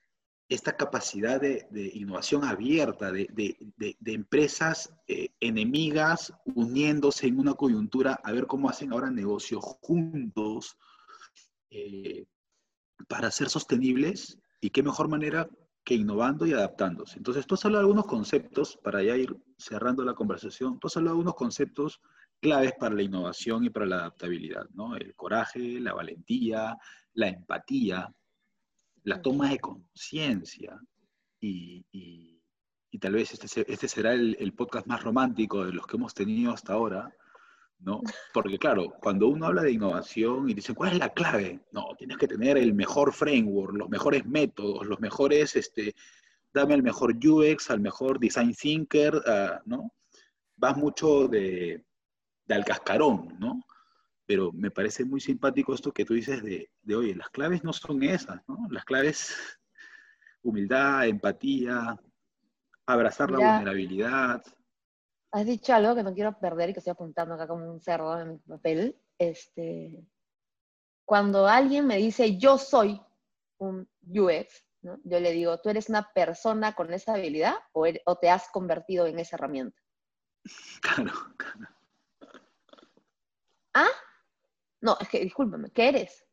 esta capacidad de, innovación abierta, de, empresas eh, enemigas uniéndose en una coyuntura a ver cómo hacen ahora negocios juntos eh, para ser sostenibles y qué mejor manera que innovando y adaptándose. Entonces, tú has hablado de algunos conceptos, para ya ir cerrando la conversación, tú has hablado de algunos conceptos claves para la innovación y para la adaptabilidad, ¿no? El coraje, la valentía, la empatía, la toma de conciencia y, tal vez este, este será el, podcast más romántico de los que hemos tenido hasta ahora, ¿no? Porque claro, cuando uno habla de innovación y dice, ¿cuál es la clave? No, tienes que tener el mejor framework, los mejores métodos, los mejores, este, dame el mejor UX, al mejor design thinker, ah, ¿no? Vas mucho de, de al cascarón, ¿no? Pero me parece muy simpático esto que tú dices de, de, oye, las claves no son esas, ¿no? Las claves, humildad, empatía, abrazar la vulnerabilidad. Has dicho algo que no quiero perder y que estoy apuntando acá como un cerdo en mi papel. Este, cuando alguien me dice, yo soy un UX, ¿no? yo le digo, ¿tú eres una persona con esa habilidad o, o te has convertido en esa herramienta? (laughs) Claro, claro. ¿Ah? No, es que discúlpame, ¿qué eres?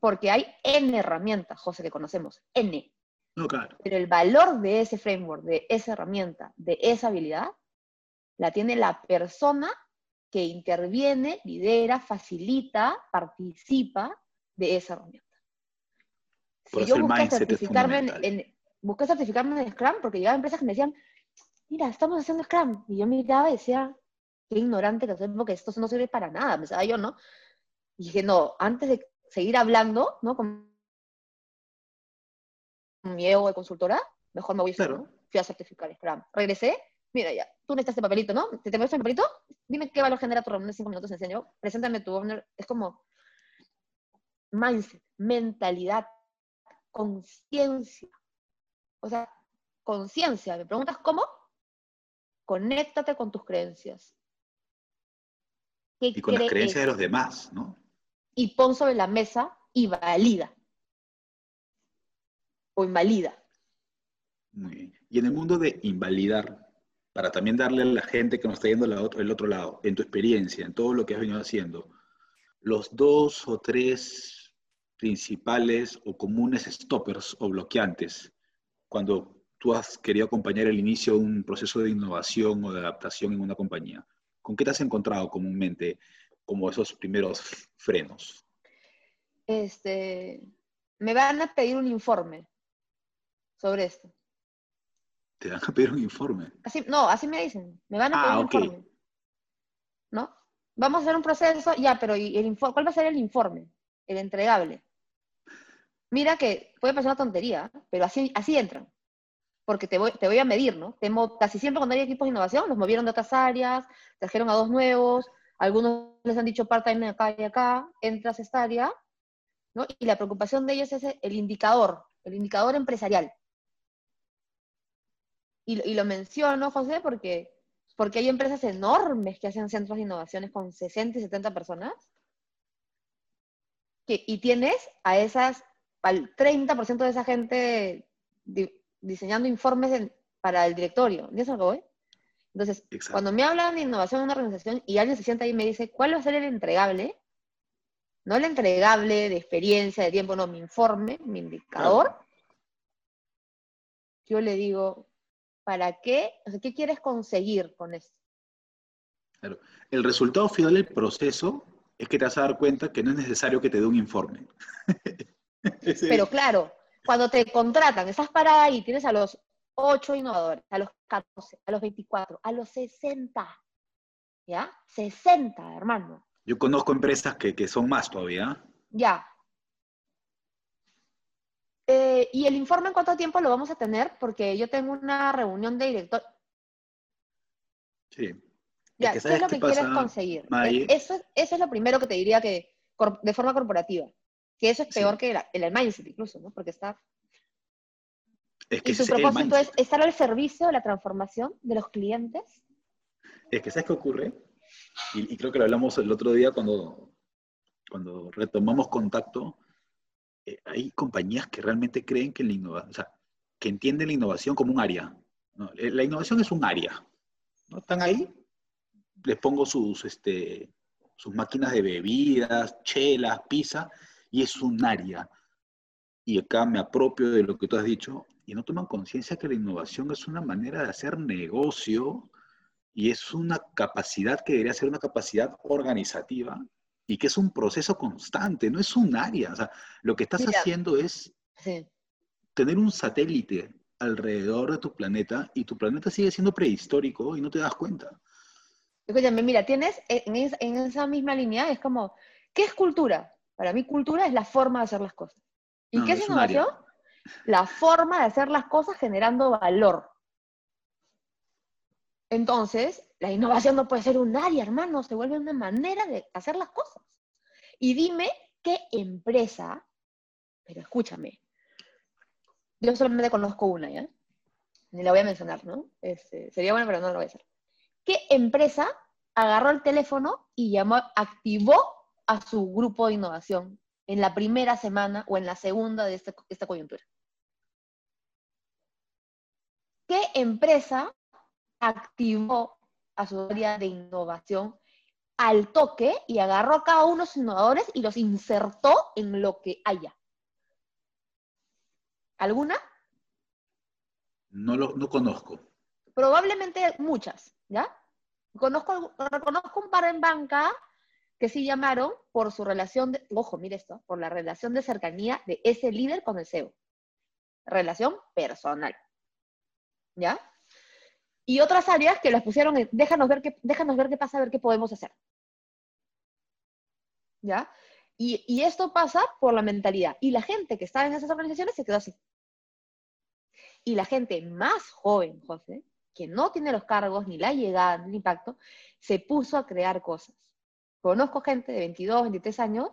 Porque hay N herramientas, José, que conocemos, N. No, claro. Pero el valor de ese framework, de esa herramienta, de esa habilidad, la tiene la persona que interviene, lidera, facilita, participa de esa herramienta. si yo busqué certificarme en, busqué certificarme en Scrum porque llegaba empresas que me decían, mira, estamos haciendo Scrum. Y yo miraba y decía, qué ignorante que soy, porque esto no sirve para nada, pensaba yo, ¿no? Y dije, no, antes de seguir hablando, ¿no? Con mi ego de consultora, mejor me voy a hacer, ¿no? Fui a certificar Scrum. Regresé, mira ya, tú necesitas este papelito, ¿no? ¿Te tengo este papelito? Dime qué valor genera tu reunión de cinco minutos, enseño. Preséntame tu owner. Es como mindset, mentalidad, conciencia. O sea, conciencia. ¿Me preguntas cómo? Conéctate con tus creencias y con las creencias de los demás, ¿no? Y pon sobre la mesa y valida. O invalida. Muy bien. Y en el mundo de invalidar, para también darle a la gente que nos está yendo el otro lado, en tu experiencia, en todo lo que has venido haciendo, los dos o tres principales o comunes stoppers o bloqueantes cuando tú has querido acompañar el inicio de un proceso de innovación o de adaptación en una compañía. ¿Con qué te has encontrado comúnmente como esos primeros frenos? Este, me van a pedir un informe sobre esto. Te van a pedir un informe. Así, no, así me dicen, me van a pedir Ah, un ok. informe. ¿No? Vamos a hacer un proceso, ya, pero ¿y el info- ¿cuál va a ser el informe? El entregable. Mira que puede parecer una tontería, pero así, así entran. Porque te voy, te voy a medir, ¿no? Casi siempre cuando hay equipos de innovación, los movieron de otras áreas, trajeron a dos nuevos, algunos les han dicho part-time acá y acá, entras a esta área, ¿no? Y la preocupación de ellos es el indicador, el indicador empresarial. Y, y lo menciono, José, porque, porque hay empresas enormes que hacen centros de innovaciones con 60 y 70 personas. Que, y tienes a esas, al 30% de esa gente diseñando informes en- para el directorio. ¿Entiendes a lo que voy? Entonces, Exacto. cuando me hablan de innovación en una organización y alguien se sienta ahí y me dice, ¿cuál va a ser el entregable? No el entregable de experiencia, de tiempo, no, mi informe, mi indicador. Yo le digo, ¿para qué? O sea, ¿qué quieres conseguir con esto? El resultado final del proceso es que te vas a dar cuenta que no es necesario que te dé un informe. (laughs) Pero claro, cuando te contratan, estás parada ahí, tienes a los 8 innovadores, a los 14, a los 24, a los 60. ¿Ya? 60, hermano. Yo conozco empresas que, que son más todavía. Ya. Eh, ¿Y el informe en cuánto tiempo lo vamos a tener? Porque yo tengo una reunión de director. Sí. Ya, que ¿qué ¿sabes es lo que quieres conseguir? Eso, es- eso es lo primero que te diría que, de forma corporativa. Que eso es Sí. peor que la- el, mindset incluso, ¿no? Porque está... Es que Y el propósito es estar al servicio de la transformación de los clientes. Es que ¿sabes qué ocurre? Y, y creo que lo hablamos el otro día cuando, cuando retomamos contacto. Eh, hay compañías que realmente creen que la innovación, o sea, que entienden la innovación como un área. ¿no? Eh, La innovación es un área. ¿no? Están ahí, les pongo sus, este, sus máquinas de bebidas, chelas, pizza, y es un área. Y acá me apropio de lo que tú has dicho, y no toman conciencia que la innovación es una manera de hacer negocio y es una capacidad que debería ser una capacidad organizativa y que es un proceso constante, no es un área. O sea, lo que estás Mira. haciendo es Sí. tener un satélite alrededor de tu planeta y tu planeta sigue siendo prehistórico y no te das cuenta. Escúchame, mira, tienes en, en esa misma línea, es como, ¿qué es cultura? Para mí cultura es la forma de hacer las cosas. ¿Y No, qué es, innovación? La forma de hacer las cosas generando valor. Entonces, la innovación no puede ser un área, hermano, se vuelve una manera de hacer las cosas. Y dime qué empresa, pero escúchame, yo solamente conozco una, ¿ya? Ni la voy a mencionar, ¿no? Este, sería bueno, pero no lo voy a hacer. ¿Qué empresa agarró el teléfono y llamó, activó a su grupo de innovación en la primera semana o en la segunda de este- esta coyuntura? ¿Qué empresa activó a su área de innovación al toque y agarró a cada uno de sus innovadores y los insertó en lo que haya? ¿Alguna? No lo no conozco. Probablemente muchas, ¿ya? Conozco, reconozco un par en banca que sí llamaron por su relación, de, ojo, mire esto, por la relación de cercanía de ese líder con el CEO. Relación personal. ¿Ya? Y otras áreas que las pusieron en, déjanos ver qué, déjanos ver qué pasa, a ver qué podemos hacer. ¿Ya? Y, esto pasa por la mentalidad. Y la gente que estaba en esas organizaciones se quedó así. Y la gente más joven, José, que no tiene los cargos, ni la llegada, ni el impacto, se puso a crear cosas. Conozco gente de 22, 23 años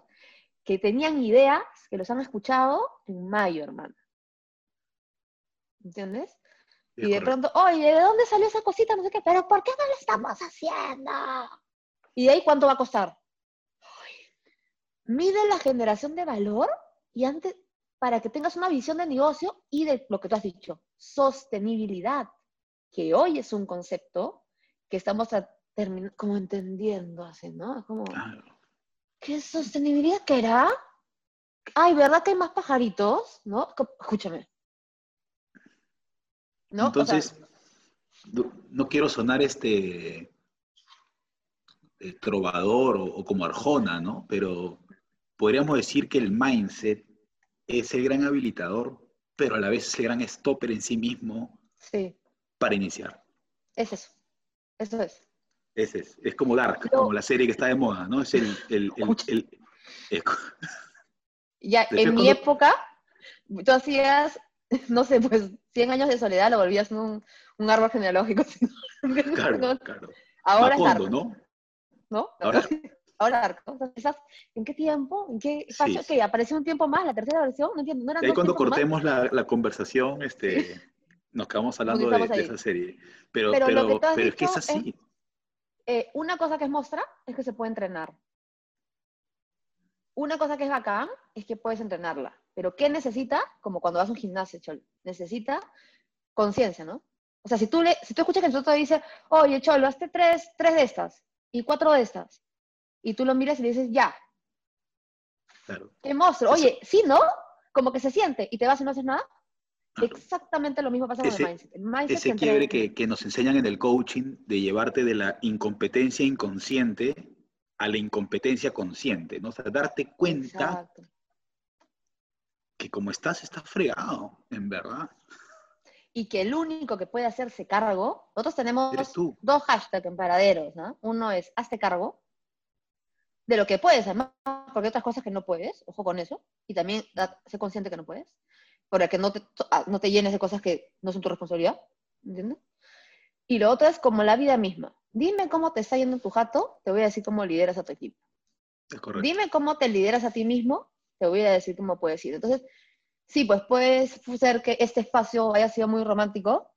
que tenían ideas que los han escuchado en mayo, hermano. ¿Entiendes? Es Y de correcto. pronto, oye, ¿de dónde salió esa cosita? No sé qué, pero ¿por qué no lo estamos haciendo? ¿Y de ahí cuánto va a costar? Mide la generación de valor y antes, para que tengas una visión de negocio y de lo que tú has dicho, sostenibilidad, que hoy es un concepto que estamos a- termin- como entendiendo así, ¿no? Como, Claro. ¿qué sostenibilidad qué era? Ay, ¿verdad que hay más pajaritos? ¿No? Escúchame. ¿No? O sea, Entonces, no, no quiero sonar este eh, trovador o, o como Arjona, ¿no? Pero podríamos decir que el mindset es el gran habilitador, pero a la vez es el gran stopper en sí mismo sí. para iniciar. Es eso. Eso es. Ese es. Es como Dark, Pero- como la serie que está de moda, ¿no? Es el... el, el, Ya, en mi cuando- época, tú hacías, (laughs) no sé, pues 100 años de soledad lo volvías un, un árbol genealógico. (laughs) claro, no- claro. ahora es Macondo, dark, ¿no? ¿no? Ahora- (laughs) Ahora dark. Entonces, ¿estás- ¿En qué tiempo? ¿En qué espacio? sí. ¿Qué? ¿Apareció un tiempo más? ¿La tercera versión? No entiendo. ¿No eran Y ahí cuando cortemos la, la conversación, este, nos quedamos hablando de, esa serie. Pero, Pero pero, que es que es así. Eh, una cosa que es mostra es que se puede entrenar. Una cosa que es bacán es que puedes entrenarla. Pero ¿qué necesita? Como cuando vas a un gimnasio, Chol. Necesita conciencia, ¿no? O sea, si tú, le, si tú escuchas que el otro dice, oye, Cholo, hazte tres, tres de estas y cuatro de estas. Y tú lo miras y le dices, ya, Claro. qué monstruo. Eso. Oye, sí, ¿no? Como que se siente y te vas y no haces nada. Exactamente lo mismo pasa con el mindset. El mindset Ese se quiebre que, que nos enseñan en el coaching de llevarte de la incompetencia inconsciente a la incompetencia consciente, ¿no? O sea, darte cuenta Exacto. que como estás, estás fregado, en verdad. y que el único que puede hacerse cargo, nosotros tenemos dos hashtags en paraderos, ¿no? Uno es hazte cargo de lo que puedes, además, porque hay otras cosas que no puedes, ojo con eso, y también sé consciente que no puedes, para que no te, ah, no te llenes de cosas que no son tu responsabilidad, ¿entiendes? Y lo otro es como la vida misma. Dime cómo te está yendo en tu jato, te voy a decir cómo lideras a tu equipo. Es correcto. Dime cómo te lideras a ti mismo, te voy a decir cómo puedes ir. Entonces, sí, pues puede ser que este espacio haya sido muy romántico,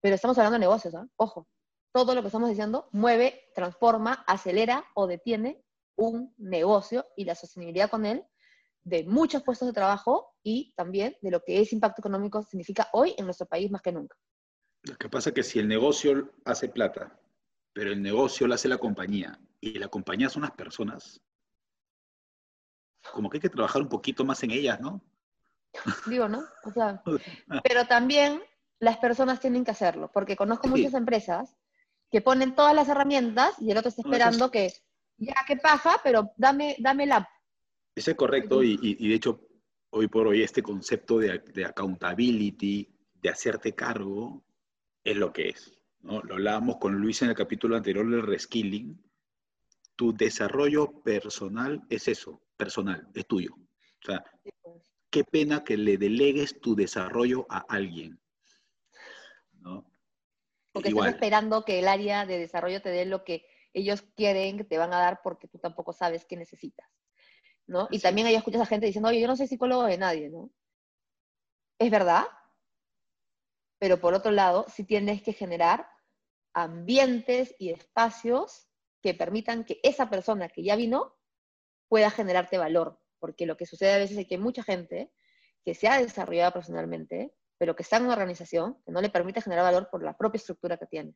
pero estamos hablando de negocios, ¿ah? Ojo, todo lo que estamos diciendo mueve, transforma, acelera o detiene un negocio y la sostenibilidad con él de muchos puestos de trabajo y también de lo que ese impacto económico significa hoy en nuestro país más que nunca. Lo que pasa es que si el negocio hace plata, pero el negocio lo hace la compañía y la compañía son las personas, como que hay que trabajar un poquito más en ellas, ¿no? Digo, ¿no? O sea, (laughs) pero también las personas tienen que hacerlo, porque conozco Sí. muchas empresas que ponen todas las herramientas y el otro está No, eso es- esperando que, ya, qué paja, pero dame, dame la... Eso es correcto y, y- y de hecho, hoy por hoy este concepto de, de accountability, de hacerte cargo, es lo que es. ¿no? Lo hablábamos con Luis en el capítulo anterior del reskilling. Tu desarrollo personal es eso, personal, es tuyo. O sea, qué pena que le delegues tu desarrollo a alguien. ¿no? Porque Igual, estás esperando que el área de desarrollo te dé lo que ellos quieren que te van a dar porque tú tampoco sabes qué necesitas. ¿No? Y también ahí escuchas a gente diciendo, oye, yo no soy psicólogo de nadie, ¿no? Es verdad, pero por otro lado, sí tienes que generar ambientes y espacios que permitan que esa persona que ya vino pueda generarte valor. Porque lo que sucede a veces es que hay mucha gente que se ha desarrollado profesionalmente, pero que está en una organización que no le permite generar valor por la propia estructura que tiene.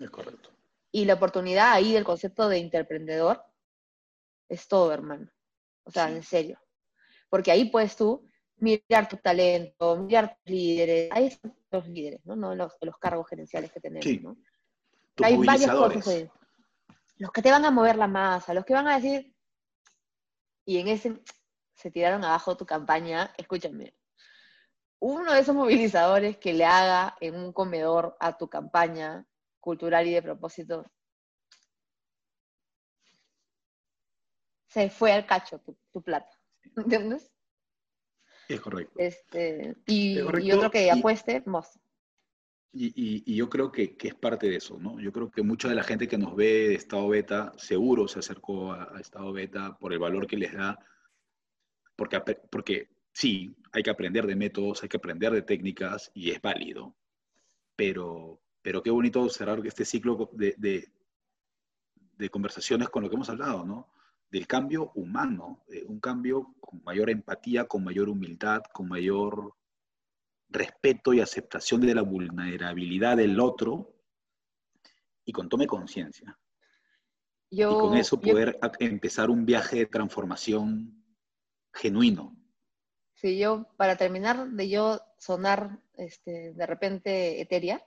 es correcto. Y la oportunidad ahí del concepto de interemprendedor es todo, hermano. O sea, en serio. Porque ahí puedes tú mirar tu talento, mirar tus líderes. Ahí están los líderes, ¿no? No los, los cargos gerenciales que tenemos, Sí. ¿no? Tus Hay varias cosas ahí. Los que te van a mover la masa, los que van a decir, y en ese se tiraron abajo tu campaña, escúchame. Uno de esos movilizadores que le haga en un comedor a tu campaña cultural y de propósito, se fue al cacho tu, tu plata. ¿Entiendes? Es correcto. Este, y, Es correcto, y otro que apueste, mos. Y, y- y yo creo que, que es parte de eso, ¿no? Yo creo que mucha de la gente que nos ve de estado beta seguro se acercó a, a estado beta por el valor que les da, porque, porque sí, hay que aprender de métodos, hay que aprender de técnicas y es válido, pero, pero qué bonito cerrar este ciclo de, de, de conversaciones con lo que hemos hablado, ¿no? Del cambio humano, eh, un cambio con mayor empatía, con mayor humildad, con mayor respeto y aceptación de la vulnerabilidad del otro y con tome conciencia. Y con eso poder empezar un viaje de transformación genuino. Sí, yo, para terminar de yo sonar este, de repente etérea,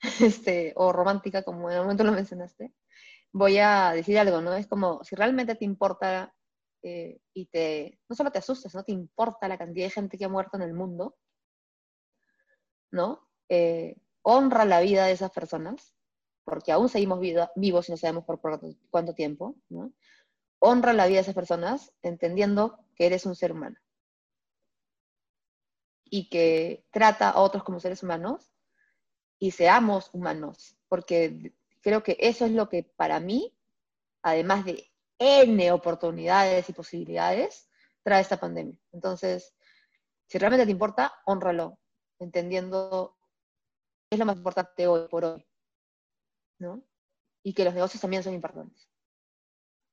(laughs) este, o romántica, como en el momento lo mencionaste, voy a decir algo, ¿no? Es como, si realmente te importa eh, y te, no solo te asustas, ¿no? Te importa la cantidad de gente que ha muerto en el mundo, ¿no? eh, honra la vida de esas personas, porque aún seguimos vivos y no sabemos por, cuánto tiempo, ¿no? honra la vida de esas personas entendiendo que eres un ser humano y que trata a otros como seres humanos y seamos humanos, porque creo que eso es lo que para mí, además de N oportunidades y posibilidades, trae esta pandemia. Entonces, si realmente te importa, honralo, entendiendo qué es lo más importante hoy por hoy, ¿no? Y que los negocios también son importantes.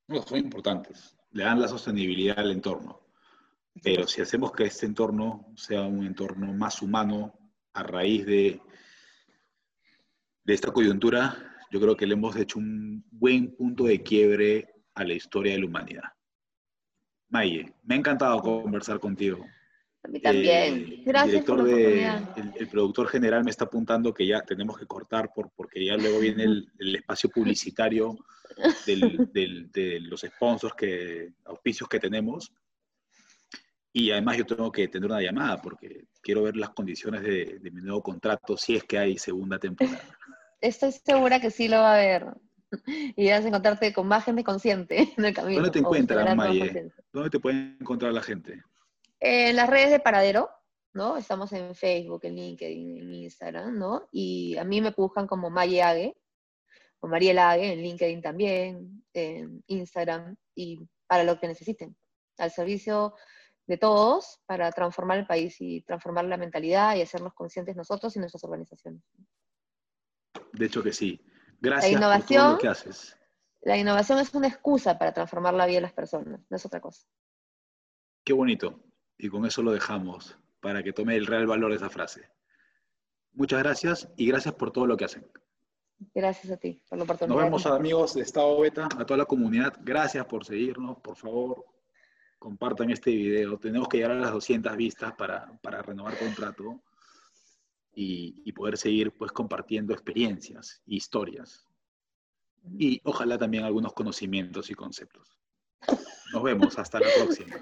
No, son importantes. Le dan la sostenibilidad al entorno. Pero si hacemos que este entorno sea un entorno más humano a raíz de, de esta coyuntura, yo creo que le hemos hecho un buen punto de quiebre a la historia de la humanidad. Maye, me ha encantado conversar contigo. A mí también. Eh, Gracias por la el, el, productor general me está apuntando que ya tenemos que cortar por, porque ya luego viene el, el espacio publicitario del, del, de los sponsors, que, auspicios que tenemos. Y además yo tengo que tener una llamada porque quiero ver las condiciones de, de mi nuevo contrato si es que hay segunda temporada. Estoy segura que sí lo va a haber. (laughs) Y vas a encontrarte con más gente consciente (laughs) en el camino. ¿Dónde te encuentras, Maye? ¿Dónde te puede encontrar la gente? En las redes de Paradero, ¿no? Estamos en Facebook, en LinkedIn, en Instagram, ¿no? Y a mí me buscan como Maye Ague, o Mariela Ague, en LinkedIn también, en Instagram, y para lo que necesiten. Al servicio de todos para transformar el país y transformar la mentalidad y hacernos conscientes nosotros y nuestras organizaciones. De hecho que sí. Gracias la innovación, por todo lo que haces. La innovación es una excusa para transformar la vida de las personas, no es otra cosa. Qué bonito. Y con eso lo dejamos, para que tome el real valor de esa frase. Muchas gracias y gracias por todo lo que hacen. Gracias a ti por la oportunidad. Nos vemos, amigos de Estado Beta, a toda la comunidad. Gracias por seguirnos. Por favor, compartan este video. Tenemos que llegar a las 200 vistas para, para renovar contrato y, poder seguir pues compartiendo experiencias, historias y ojalá también algunos conocimientos y conceptos. Nos vemos, hasta la próxima.